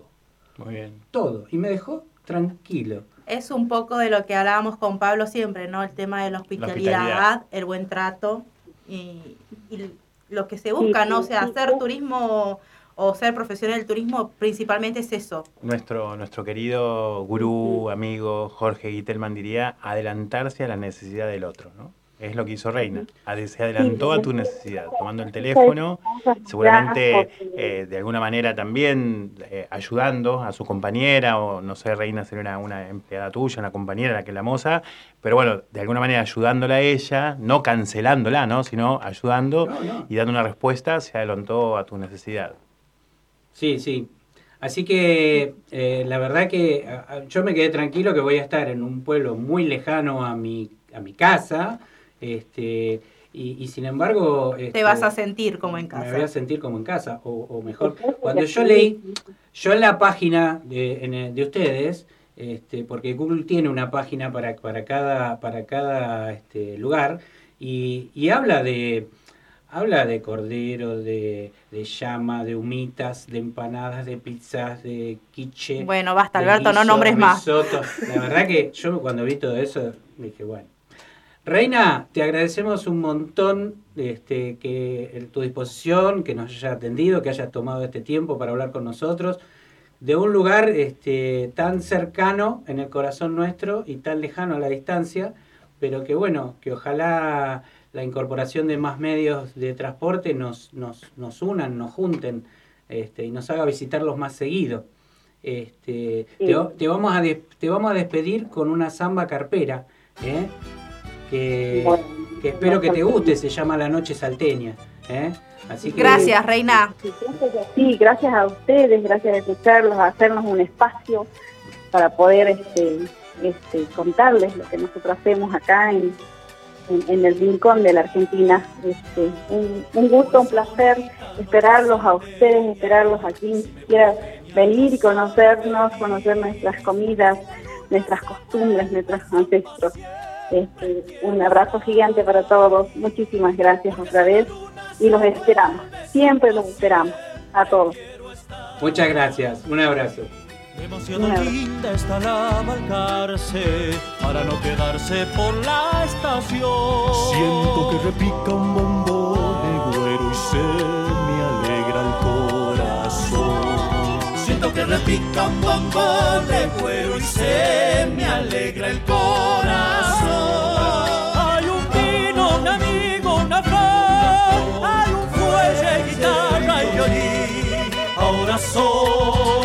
Muy bien. todo. Y me dejó tranquilo. Es un poco de lo que hablábamos con Pablo siempre, ¿no? El tema de la hospitalidad, hospitalidad. el buen trato y, y lo que se busca, ¿no? O sea, hacer turismo o ser profesional del turismo principalmente es eso. Nuestro, nuestro querido gurú, amigo Jorge Gitelman diría adelantarse a la necesidad del otro, ¿no? Es lo que hizo Reina. Se adelantó a tu necesidad, tomando el teléfono, seguramente eh, de alguna manera también eh, ayudando a su compañera, o no sé, Reina sería una, una empleada tuya, una compañera, la que la moza, pero bueno, de alguna manera ayudándola a ella, no cancelándola, ¿no? Sino ayudando y dando una respuesta, se adelantó a tu necesidad. Sí, sí. Así que eh, la verdad que a- yo me quedé tranquilo que voy a estar en un pueblo muy lejano a mi, a mi casa, este, y, y sin embargo... Te este, vas a sentir como en me voy a casa. sentir como en casa, o, o mejor, cuando yo leí, yo en la página de, en el- de ustedes, este, porque Google tiene una página para, para cada, para cada este, lugar, y, y habla de habla de cordero, de, de llama, de humitas, de empanadas, de pizzas, de quiche. Bueno, basta, Alberto, no nombres más. La verdad que yo cuando vi todo eso dije, bueno. Reina, te agradecemos un montón este, que tu disposición, que nos hayas atendido, que hayas tomado este tiempo para hablar con nosotros. de un lugar este, tan cercano en el corazón nuestro y tan lejano a la distancia, pero que bueno, que ojalá la incorporación de más medios de transporte nos, nos, nos unan, nos junten este, y nos haga visitarlos más seguido. Este, te, te vamos a te vamos a despedir con una samba carpera, ¿eh? que, que espero que te guste, se llama La Noche Salteña. ¿eh? Así que, Gracias, Reina. Sí, gracias a ustedes, gracias a escucharlos, a hacernos un espacio para poder este, este, contarles lo que nosotros hacemos acá en, en, el rincón de la Argentina. Este, un, un gusto, un placer esperarlos a ustedes, esperarlos a quien quiera venir y conocernos, conocer nuestras comidas, nuestras costumbres, nuestros ancestros. Este, un abrazo gigante para todos, muchísimas gracias otra vez y los esperamos, siempre los esperamos, a todos. Muchas gracias, un abrazo. Demasiado linda está la balcarce para no quedarse por la estación. Siento que repica un bombón de güero y se me alegra el corazón. Siento que repica un bombón de güero y se me alegra el corazón. Hay un vino, un amigo, una flor, hay un fuelle, guitarra y violín. Ahora soy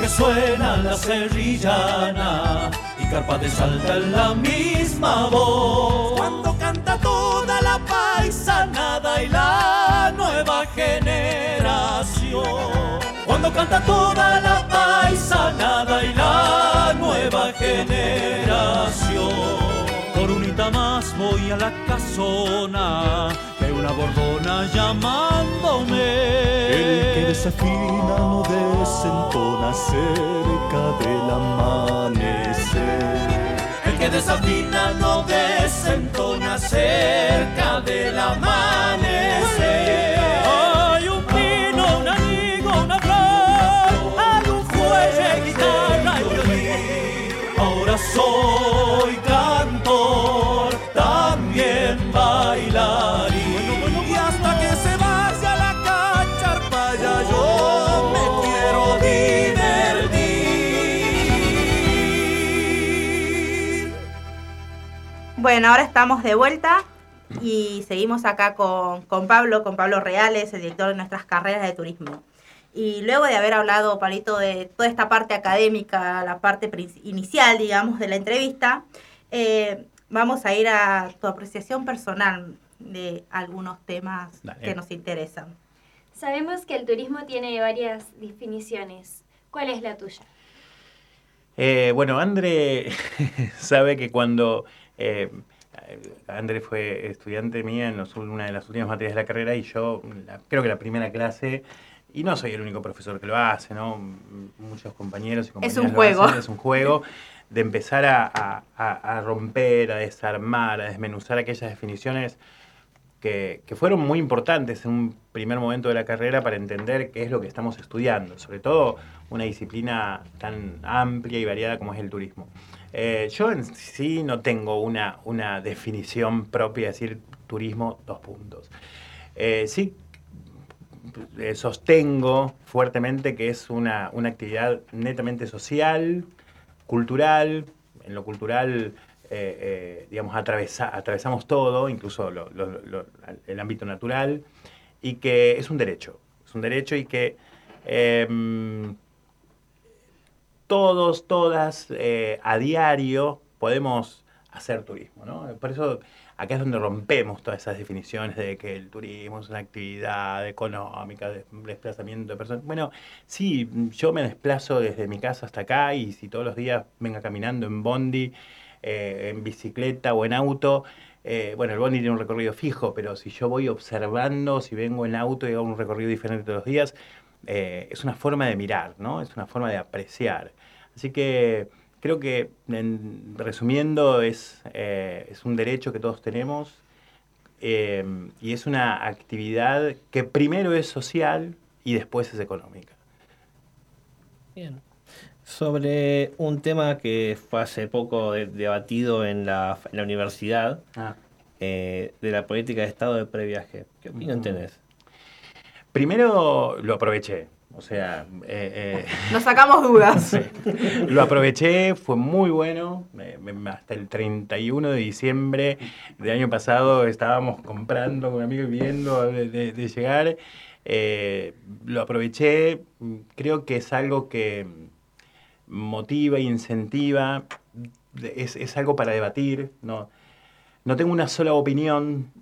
Que suena la serrillana y carpa de salta en la misma voz. Cuando canta toda la paisanada y la nueva generación. Cuando canta toda la paisanada y la nueva generación. Por unita más voy a la casona que una bordona llamándome. Desafina no desentona cerca del amanecer. El que desafina no desentona cerca del amanecer. Bueno, ahora estamos de vuelta y seguimos acá con, con Pablo, con Pablo Reales, el director de nuestras carreras de turismo. Y luego de haber hablado, Pablito, de toda esta parte académica, la parte inicial, digamos, de la entrevista, eh, vamos a ir a tu apreciación personal de algunos temas Dale. que nos interesan. Sabemos que el turismo tiene varias definiciones. ¿Cuál es la tuya? Eh, bueno, André sabe que cuando eh, André fue estudiante mía en los- una de las últimas materias de la carrera y yo la- creo que la primera clase, y no soy el único profesor que lo hace, ¿no? Muchos compañeros y compañeras un lo juego. hacen, es un juego de empezar a, a- a- a romper, a desarmar, a desmenuzar aquellas definiciones que, que fueron muy importantes en un primer momento de la carrera para entender qué es lo que estamos estudiando, sobre todo una disciplina tan amplia y variada como es el turismo. Eh, yo en sí no tengo una, una definición propia, de decir turismo, dos puntos. Eh, sí eh, sostengo fuertemente que es una, una actividad netamente social, cultural, en lo cultural, digamos, atravesa- atravesamos todo, incluso el ámbito natural, y que es un derecho, es un derecho y que em, todos, todas, eh, a diario podemos hacer turismo, ¿no? Por eso acá es donde rompemos todas esas definiciones de que el turismo es una actividad económica, de desplazamiento de personas. Bueno, sí, yo me desplazo desde mi casa hasta acá y si todos los días venga caminando en bondi, eh, en bicicleta o en auto, eh, bueno, el bondi tiene un recorrido fijo, pero si yo voy observando, si vengo en auto y hago un recorrido diferente todos los días, eh, es una forma de mirar, ¿no? Es una forma de apreciar. Así que creo que, en- resumiendo, es, eh, es un derecho que todos tenemos eh, y es una actividad que primero es social y después es económica. Bien. Sobre un tema que fue hace poco de- debatido en la, en la universidad, Ah. eh, de la política de Estado de previaje. ¿Qué opinión Ujú. tenés? Primero lo aproveché, o sea, eh, eh, Nos sacamos dudas. Sí. Lo aproveché, fue muy bueno. hasta el 31 de diciembre del año pasado estábamos comprando con un amigo y viendo de, de- de llegar. Eh, lo aproveché, creo que es algo que motiva incentiva, es, es algo para debatir. No, no tengo una sola opinión.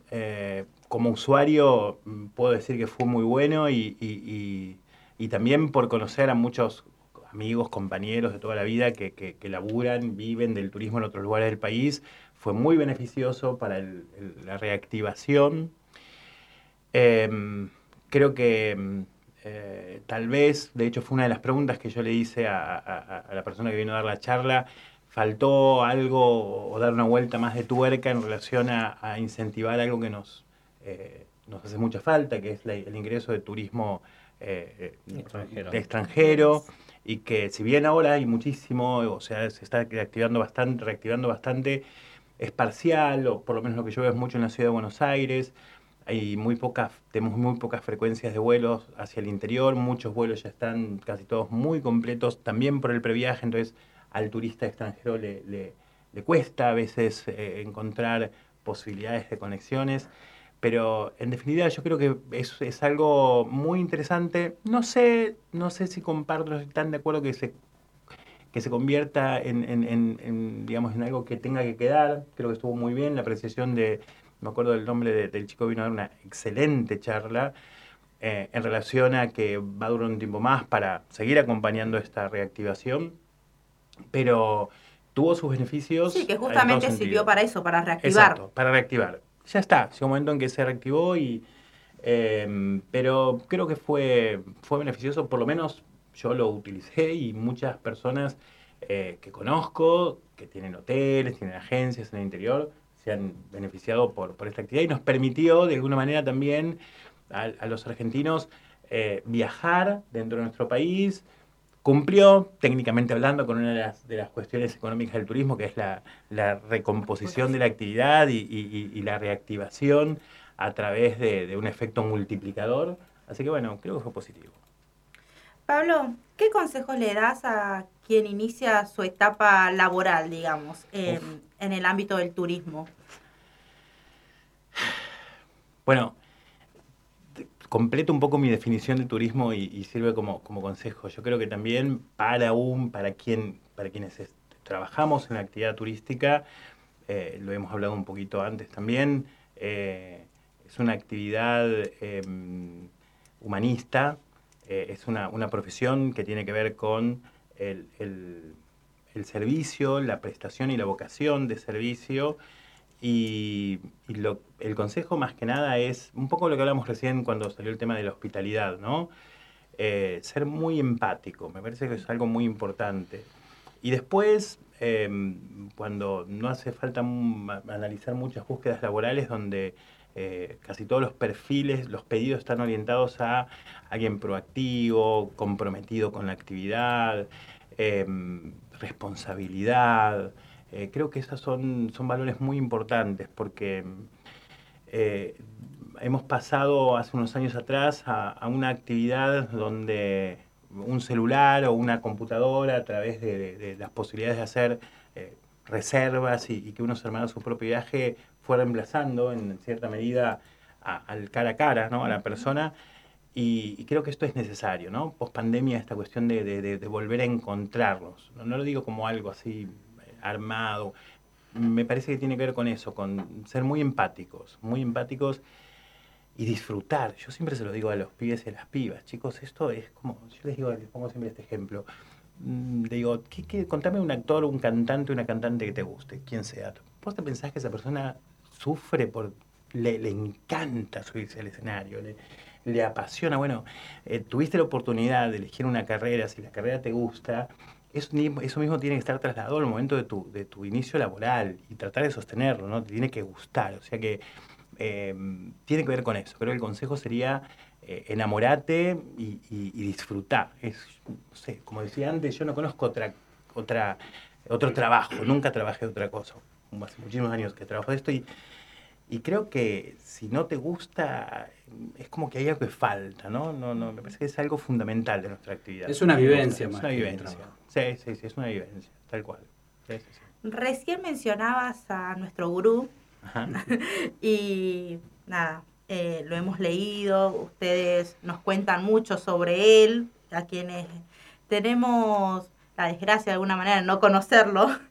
Como usuario mm, puedo decir que fue muy bueno y, y- y- y también por conocer a muchos amigos, compañeros de toda la vida que, que- que laburan, viven del turismo en otros lugares del país, fue muy beneficioso para la reactivación. Em, creo que em, eh, tal vez, de hecho fue una de las preguntas que yo le hice a, a- la persona que vino a dar la charla, faltó algo o dar una vuelta más de tuerca en relación a incentivar algo que nos, eh, nos hace mucha falta, que es la- el ingreso de turismo eh, eh, Extranjero. de extranjero y que si bien ahora hay muchísimo, o sea, se está reactivando bastante, reactivando bastante, es parcial, o por lo menos lo que yo veo es mucho en la ciudad de Buenos Aires, hay muy pocas, tenemos muy pocas frecuencias de vuelos hacia el interior, muchos vuelos ya están casi todos muy completos, también por el previaje, entonces al turista extranjero le, le- le cuesta a veces eh, encontrar posibilidades de conexiones, pero en definitiva yo creo que es, es algo muy interesante. No sé, no sé si comparto, no estoy tan de acuerdo que se que se convierta en, en- en- en, digamos, en algo que tenga que quedar. Creo que estuvo muy bien la apreciación de, me acuerdo del nombre de- del chico vino a dar una excelente charla eh, en relación a que va a durar un tiempo más para seguir acompañando esta reactivación, pero tuvo sus beneficios. Sí, que justamente sirvió para eso, para reactivar. Exacto, para reactivar. Ya está, llegó un momento en que se reactivó y... eh, pero creo que fue, fue beneficioso, por lo menos yo lo utilicé y muchas personas eh, que conozco, que tienen hoteles, tienen agencias en el interior, se han beneficiado por, por esta actividad y nos permitió de alguna manera también a, a los argentinos eh, viajar dentro de nuestro país. Cumplió, técnicamente hablando, con una de las, de las cuestiones económicas del turismo, que es la, la recomposición de la actividad y, y- y- y la reactivación a través de, de un efecto multiplicador. Así que bueno, creo que fue positivo. Pablo, ¿qué consejos le das a quien inicia su etapa laboral, digamos, en, en el ámbito del turismo? Bueno, completo un poco mi definición de turismo y, sirve como, consejo. Yo creo que también para un, para quien, para quienes es- trabajamos en la actividad turística, eh, lo hemos hablado un poquito antes también, eh, es una actividad em, humanista, eh, es una, profesión que tiene que ver con el servicio, la prestación y la vocación de servicio. Y, lo- el consejo más que nada es un poco lo que hablamos recién cuando salió el tema de la hospitalidad, ¿no? Eh, ser muy empático, me parece que es algo muy importante. Y después, eh, cuando no hace falta analizar muchas búsquedas laborales donde eh, casi todos los perfiles, los pedidos están orientados a alguien proactivo, comprometido con la actividad, eh, responsabilidad. Eh, creo que esos son, son valores muy importantes porque eh, hemos pasado hace unos años atrás a, a una actividad donde un celular o una computadora a través de, de- de las posibilidades de hacer eh, reservas y, y que uno se armara su propio viaje fue reemplazando en cierta medida a- al cara a cara, ¿no? a la persona. Y, y creo que esto es necesario, ¿no? Post pandemia, esta cuestión de, volver a encontrarnos. No, no lo digo como algo así armado. Me parece que tiene que ver con eso, con ser muy empáticos, muy empáticos y disfrutar. Yo siempre se lo digo a los pibes y a las pibas, chicos, esto es como, yo les digo, les pongo siempre este ejemplo. Mm, digo, ¿qué, qué- contame un actor, un cantante, una cantante que te guste, quien sea. ¿Vos te pensás que esa persona sufre por, le, le encanta subirse al escenario, le, le apasiona. Bueno, eh, tuviste la oportunidad de elegir una carrera, si la carrera te gusta, eso, mismo tiene que estar trasladado al momento de tu, de tu inicio laboral y tratar de sostenerlo, ¿no? Te tiene que gustar, o sea que eh, tiene que ver con eso. Creo que el consejo sería eh, y, y, disfrutar. Es, no sé, como decía antes, yo no conozco otra, otra, otro trabajo, nunca trabajé otra cosa. Hace muchísimos años que trabajo de esto y, y creo que si no te gusta, es como que hay algo que falta, ¿no? No, no, me parece que es algo fundamental de nuestra actividad. Es una vivencia Es más una que un vivencia. Sí, sí, sí, es una vivencia, tal cual. Sí, sí, sí. Recién mencionabas a nuestro gurú Ajá. y nada, eh, lo hemos leído, ustedes nos cuentan mucho sobre él, a quienes tenemos la desgracia de alguna manera de no conocerlo,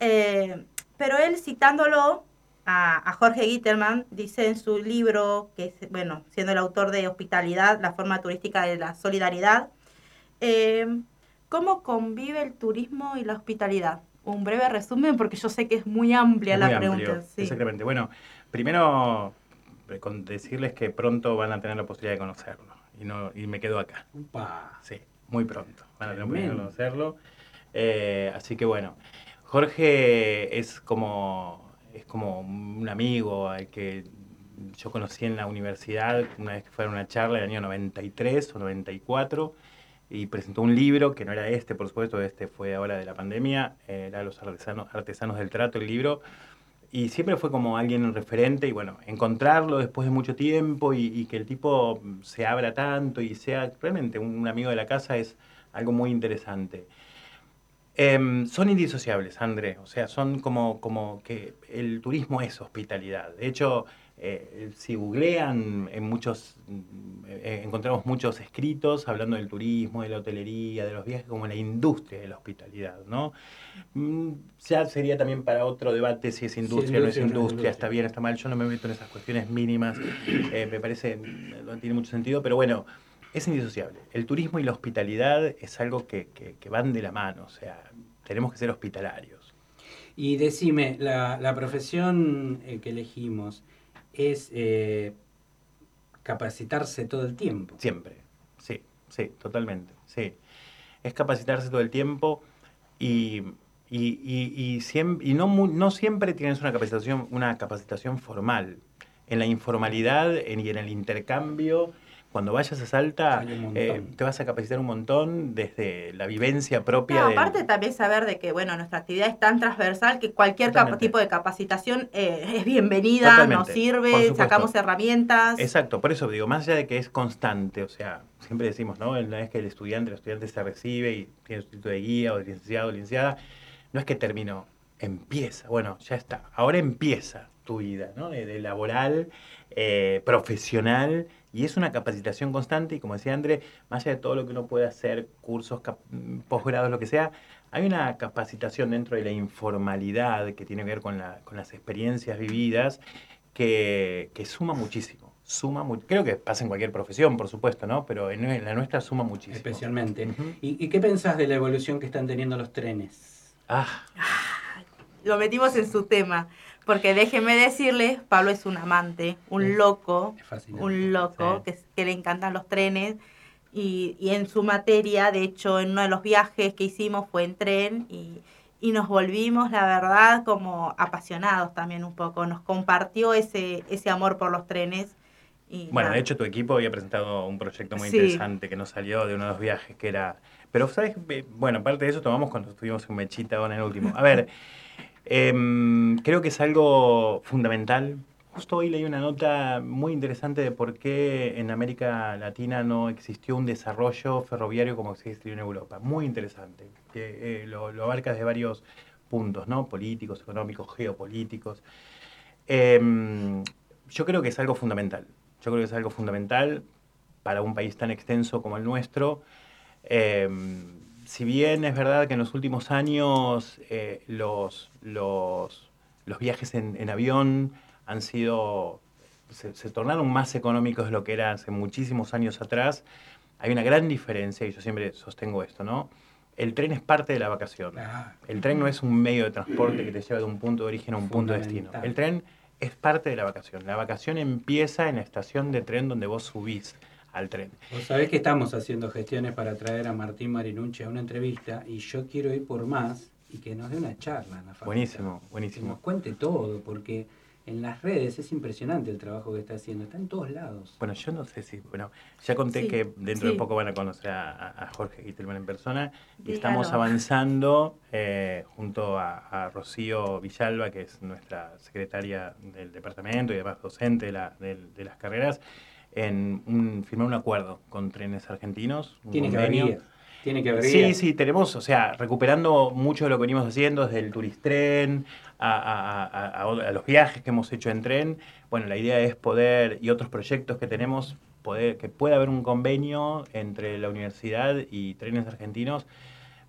Eh, pero él citándolo a, a Jorge Gitterman, dice en su libro, que es, bueno, siendo el autor de Hospitalidad, la forma turística de la solidaridad, eh, ¿cómo convive el turismo y la hospitalidad? Un breve resumen, porque yo sé que es muy amplia Es la muy pregunta. amplio, sí. Exactamente. Bueno, primero eh, con decirles que pronto van a tener la posibilidad de conocerlo. Y, no, y me quedo acá. Upa. Sí, muy pronto. Van a tener la posibilidad de conocerlo. Eh, así que bueno, Jorge es como, es como un amigo al que yo conocí en la universidad una vez que fue a una charla en el año 93 o 94 y presentó un libro que no era este, por supuesto, este fue ahora de la pandemia, eh, era Los artesanos, artesanos del trato, el libro, y siempre fue como alguien referente y bueno, encontrarlo después de mucho tiempo y, y que el tipo se abra tanto y sea realmente un, un amigo de la casa es algo muy interesante. Em, son indisociables, André, o sea, son como, como que el turismo es hospitalidad. De hecho, eh, si googlean, en muchos, eh, encontramos muchos escritos hablando del turismo, de la hotelería, de los viajes, como la industria de la hospitalidad, ¿no? Mm, Ya sería también para otro debate si es industria o no es industria o no es industria, industria. está bien, está mal, yo no me meto en esas cuestiones mínimas, eh, me parece, no tiene mucho sentido, pero bueno, es indisociable. El turismo y la hospitalidad es algo que, que- que van de la mano, o sea, tenemos que ser hospitalarios. Y decime, la, la profesión eh, que elegimos es eh, capacitarse todo el tiempo. Siempre, sí, sí, totalmente, sí. Es capacitarse todo el tiempo y, y, y, y, siem- y no, no siempre tienes una capacitación, una capacitación formal. En la informalidad en- y en el intercambio, cuando vayas a Salta, eh, te vas a capacitar un montón desde la vivencia propia No, del- aparte también saber de que bueno nuestra actividad es tan transversal que cualquier tipo de capacitación eh, es bienvenida, Totalmente, nos sirve, sacamos herramientas. Exacto, por eso digo, más allá de que es constante, o sea, siempre decimos, ¿no? Una vez que el estudiante, el estudiante se recibe y tiene su título de guía o de licenciado o licenciada, no es que terminó, empieza, bueno, ya está, ahora empieza tu vida, ¿no? De, de laboral, eh, profesional, y es una capacitación constante, y como decía André, más allá de todo lo que uno puede hacer, cursos, posgrados, lo que sea, hay una capacitación dentro de la informalidad que tiene que ver con, la- con las experiencias vividas que, que suma muchísimo. Suma mu- Creo que pasa en cualquier profesión, por supuesto, ¿no? Pero en, en la nuestra suma muchísimo. Especialmente. ¿Y, y qué pensás de la evolución que están teniendo los trenes? Ah, Lo metimos en su tema, porque déjenme decirles, Pablo es un amante, un loco, fascinante. un loco, que, que le encantan los trenes. Y, y en su materia, de hecho, en uno de los viajes que hicimos fue en tren y, y nos volvimos, la verdad, como apasionados también un poco. Nos compartió ese, ese amor por los trenes. Y Bueno, de hecho tu equipo había presentado un proyecto muy Sí. interesante que nos salió de uno de los viajes que era... Pero, ¿sabes? Bueno, parte de eso tomamos cuando estuvimos en Mechita ahora en el último. A ver, em, creo que es algo fundamental. Justo hoy leí una nota muy interesante de por qué en América Latina no existió un desarrollo ferroviario como existe en Europa. Muy interesante. Que, eh, lo, lo abarca desde varios puntos, ¿no? Políticos, económicos, geopolíticos. Em, yo creo que es algo fundamental. Yo creo que es algo fundamental para un país tan extenso como el nuestro. Em, si bien es verdad que en los últimos años eh, los, los, los viajes en, en avión han sido, se, se tornaron más económicos de lo que era hace muchísimos años atrás, hay una gran diferencia, y yo siempre sostengo esto, ¿no? El tren es parte de la vacación. El tren no es un medio de transporte que te lleva de un punto de origen a un punto de destino. El tren es parte de la vacación. La vacación empieza en la estación de tren donde vos subís al tren. Vos sabés que estamos haciendo gestiones para traer a Martín Marinucci a una entrevista y yo quiero ir por más y que nos dé una charla en la facultad. Buenísimo, Que buenísimo. nos cuente todo, porque en las redes es impresionante el trabajo que está haciendo, está en todos lados. Bueno, yo no sé si, bueno, ya conté Sí, que dentro sí. de poco van a conocer a, Jorge Gittelman en persona y Dígalo. estamos avanzando eh, junto a, a Rocío Villalba, que es nuestra secretaria del departamento y además docente de, la- del- de las carreras, en un- firmar un acuerdo con trenes argentinos. un Tiene que haber tiene que haber Sí, sí, tenemos, o sea, recuperando mucho de lo que venimos haciendo desde el turistren a, a- a- a- a los viajes que hemos hecho en tren. Bueno, la idea es poder, y otros proyectos que tenemos, poder, que pueda haber un convenio entre la universidad y trenes argentinos,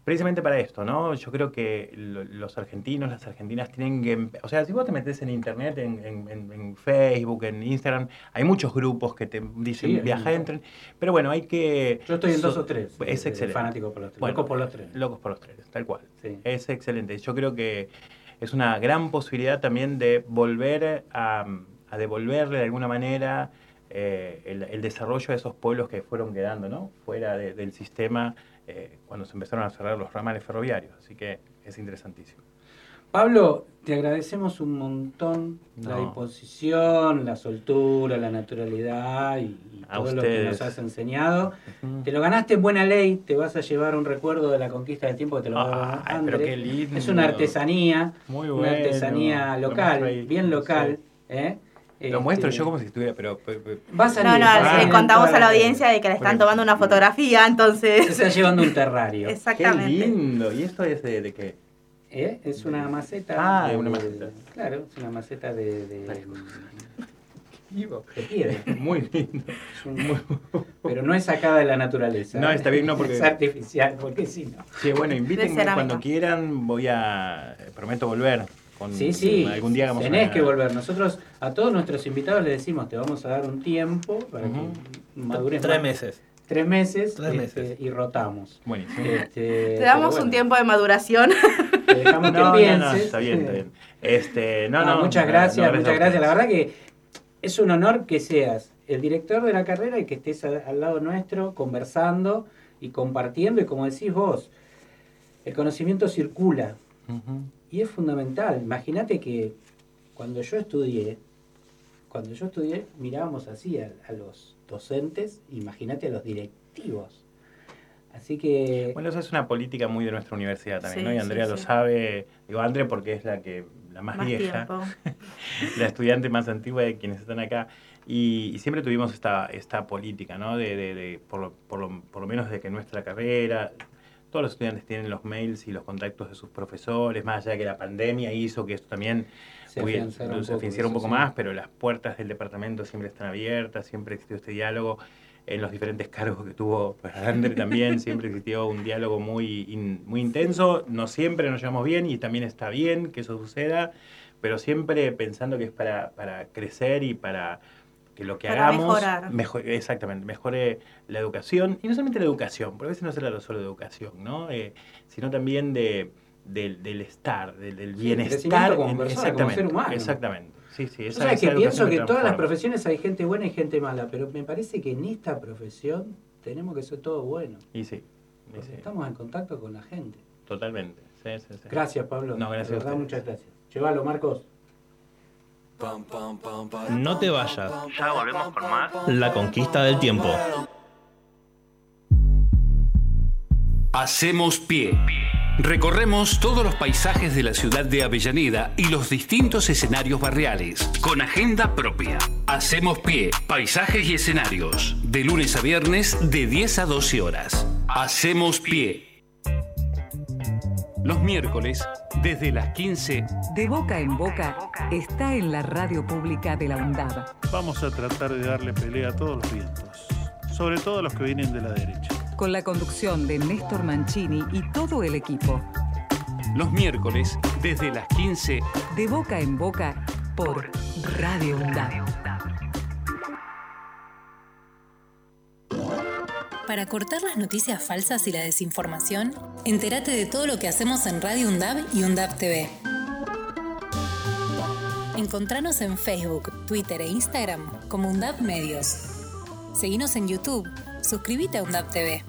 precisamente para esto, ¿no? Yo creo que lo- los argentinos, las argentinas tienen que, o sea, si vos te metes en internet, en, en- en- en Facebook, en Instagram, hay muchos grupos que te dicen Sí, hay un viajar en tren, pero bueno, hay que... Yo estoy en dos o tres, Es de excelente. fanático por los Bueno, locos por los trenes. Locos por los trenes, tal cual. Sí. Es excelente. Yo creo que es una gran posibilidad también de volver a, a devolverle de alguna manera eh, el, el desarrollo de esos pueblos que fueron quedando ¿no? fuera de- del sistema eh, cuando se empezaron a cerrar los ramales ferroviarios. Así que es interesantísimo. Pablo, te agradecemos un montón la disposición, la soltura, la naturalidad y, y todo lo que nos has enseñado. Te lo ganaste en buena ley, te vas a llevar un recuerdo de la conquista del tiempo que te lo va a pero qué lindo. Es una artesanía, Muy una artesanía Lo local, bien local. sí. ¿eh? Lo muestro Este, yo como si estuviera, pero... pero- pero- Va a salir, No, no, va a salir le contamos a la audiencia de que le están tomando una fotografía, Se entonces... está llevando un terrario. Exactamente. Qué lindo. ¿Y esto es de, de qué? ¿Eh? Es una maceta. Ah, de- una maceta. Claro, es una maceta de, de, de piedra. Muy lindo. Pero no es sacada de la naturaleza. No, está bien, no, porque- Es artificial, porque si no. Sí, bueno, invítenme cuando quieran, voy a, prometo volver. Con, Sí, sí, Algún día hagamos tenés una- que volver. Nosotros a todos nuestros invitados les decimos, te vamos a dar un tiempo para que madures Tres más. meses. Tres meses, Tres este, meses. y rotamos. Buenísimo. Este, Te damos bueno, un tiempo de maduración. Te dejamos No, que no, pienses. no, está bien, está bien. Este, no, No, no, muchas gracias, no, muchas a gracias. La verdad que es un honor que seas el director de la carrera y que estés a- al lado nuestro conversando y compartiendo. Y como decís vos, el conocimiento circula Ujú. Y es fundamental. Imagínate que cuando yo estudié, cuando yo estudié, mirábamos así a, a los docentes, imagínate a los directivos. Así que Bueno, eso es una política muy de nuestra universidad también, Sí, ¿no? Y sí, Andrea lo sabe, digo Andrea porque es la que la más, Más vieja, la estudiante más antigua de quienes están acá. Y, y siempre tuvimos esta, esta política, ¿no? De, de- de- por, lo, por, lo, por lo menos de que nuestra carrera, todos los estudiantes tienen los mails y los contactos de sus profesores, más allá de que la pandemia hizo que esto también se afianzara un poco afianzara un eso, poco sí. más, pero las puertas del departamento siempre están abiertas, siempre existió este diálogo. En los diferentes cargos que tuvo pues, André también, siempre existió un diálogo muy, in- muy intenso. No siempre nos llevamos bien y también está bien que eso suceda, pero siempre pensando que es para, para crecer y para que lo que Para hagamos mejorar. mejo- exactamente, mejore la educación. Y no solamente la educación, porque a veces no se trata solo de educación, ¿no? Eh, sino también de, del, del estar, del, del bienestar. como en- persona, como exactamente, ser humano. Exactamente. Sí, sí, esa, sabes esa que pienso que en todas las profesiones hay gente buena y gente mala, pero me parece que en esta profesión tenemos que ser todos buenos. Y sí, y porque sí, estamos en contacto con la gente. totalmente. Sí, sí, sí. Gracias, Pablo. No, gracias verdad, muchas gracias. Llévalo, Marcos. No te vayas. Ya volvemos con más. La conquista del tiempo. Hacemos pie. Recorremos todos los paisajes de la ciudad de Avellaneda y los distintos escenarios barriales, con agenda propia. Hacemos pie, paisajes y escenarios, de lunes a viernes de 10 a 12 horas. Hacemos pie. Los miércoles, desde las 15, De boca en boca está en la radio pública de la UNDAB. Vamos a tratar de darle pelea a todos los vientos, sobre todo a los que vienen de la derecha. Con la conducción de Néstor Mancini y todo el equipo. los miércoles, desde las 15, De boca en boca por Radio UNDAB. Para cortar las noticias falsas y la desinformación, entérate de todo lo que hacemos en Radio UNDAB y UNDAB TV. Encontranos en Facebook, Twitter e Instagram como UNDAP Medios. Seguinos en YouTube. Suscríbete a UNDAP TV.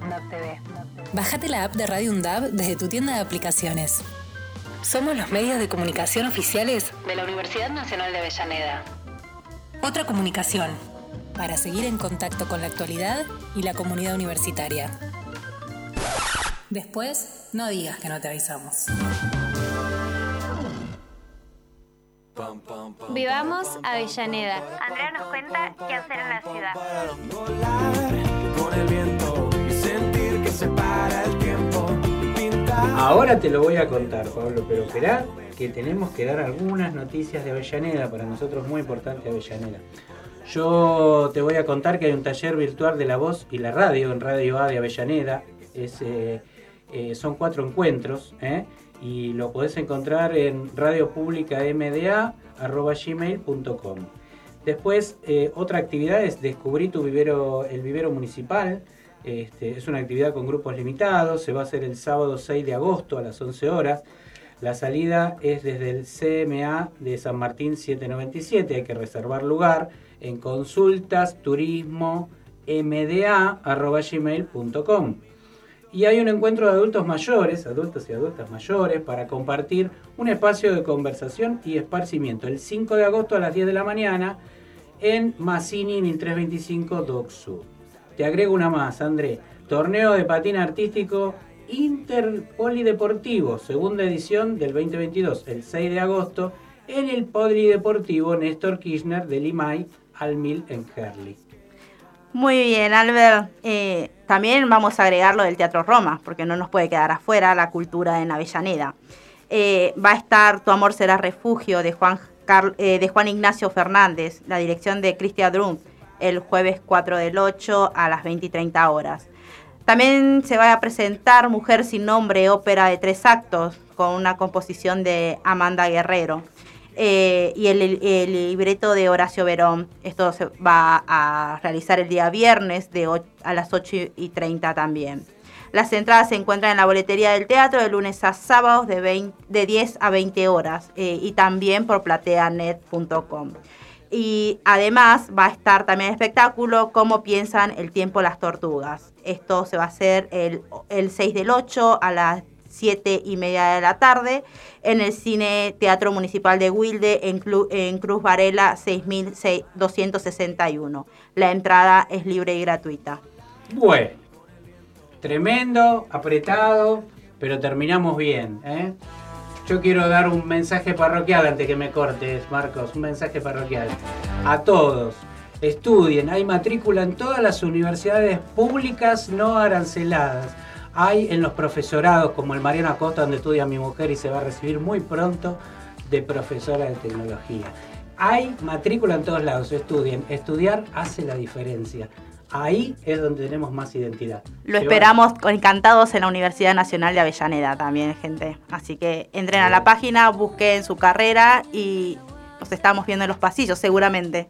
Bájate la app de Radio UNDAP desde tu tienda de aplicaciones. Somos los medios de comunicación oficiales de la Universidad Nacional de Avellaneda. Otra comunicación, para seguir en contacto con la actualidad y la comunidad universitaria. Después, no digas que no te avisamos. Vivamos Avellaneda. Andrea nos cuenta qué hacer en la ciudad. Con el viento y sentir que se para el tiempo. Ahora te lo voy a contar, Pablo, pero esperá que tenemos que dar algunas noticias de Avellaneda, para nosotros muy importante Avellaneda. Yo te voy a contar que hay un taller virtual de la voz y la radio en Radio A de Avellaneda. Es, eh, eh, son cuatro encuentros ¿eh? y lo podés encontrar en radiopublicamda.gmail.com. Después, eh, otra actividad es descubrir tu vivero, el vivero municipal. Este, es una actividad con grupos limitados, se va a hacer el sábado 6 de agosto a las 11 horas. La salida es desde el CMA de San Martín 797, hay que reservar lugar en consultas turismo mda.gmail.com. Y hay un encuentro de adultos mayores, adultos y adultas mayores, para compartir un espacio de conversación y esparcimiento el 5 de agosto a las 10 de la mañana en Massini 1325 Doc Sur. Te agrego una más, André. Torneo de patín artístico interpolideportivo, segunda edición del 2022, el 6 de agosto, en el Polideportivo Néstor Kirchner de Limay al Mil en Herley. Muy bien, Albert. Eh, también vamos a agregar lo del Teatro Roma, porque no nos puede quedar afuera la cultura en Avellaneda. Eh, va a estar Tu amor será refugio de Juan, eh, de Juan Ignacio Fernández, la dirección de Cristian Drum, el jueves 4 del 8 a las 20 y 30 horas. También se va a presentar Mujer sin nombre, ópera de tres actos, con una composición de Amanda Guerrero. Eh, y el, el libreto de Horacio Verón. Esto se va a realizar el día viernes de och- a las 8 y 30 también. Las entradas se encuentran en la boletería del teatro de lunes a sábados de, 20 de 10 a 20 horas eh, y también por plateanet.com. Y además va a estar también el espectáculo Cómo piensan el tiempo las tortugas. Esto se va a hacer el, el 6 del 8 a las 7 y media de la tarde en el Cine Teatro Municipal de Wilde en, en Cruz Varela 6261. La entrada es libre y gratuita. Bueno, tremendo, apretado, pero terminamos bien. ¿eh? Yo quiero dar un mensaje parroquial antes que me cortes, Marcos, un mensaje parroquial. A todos, estudien, hay matrícula en todas las universidades públicas no aranceladas. Hay en los profesorados, como el Mariano Acosta, donde estudia mi mujer y se va a recibir muy pronto de profesora de tecnología. Hay matrícula en todos lados, estudien. Estudiar hace la diferencia. Ahí es donde tenemos más identidad. Lo esperamos encantados en la Universidad Nacional de Avellaneda también, gente. Así que entren a la página, busquen su carrera y nos estamos viendo en los pasillos seguramente.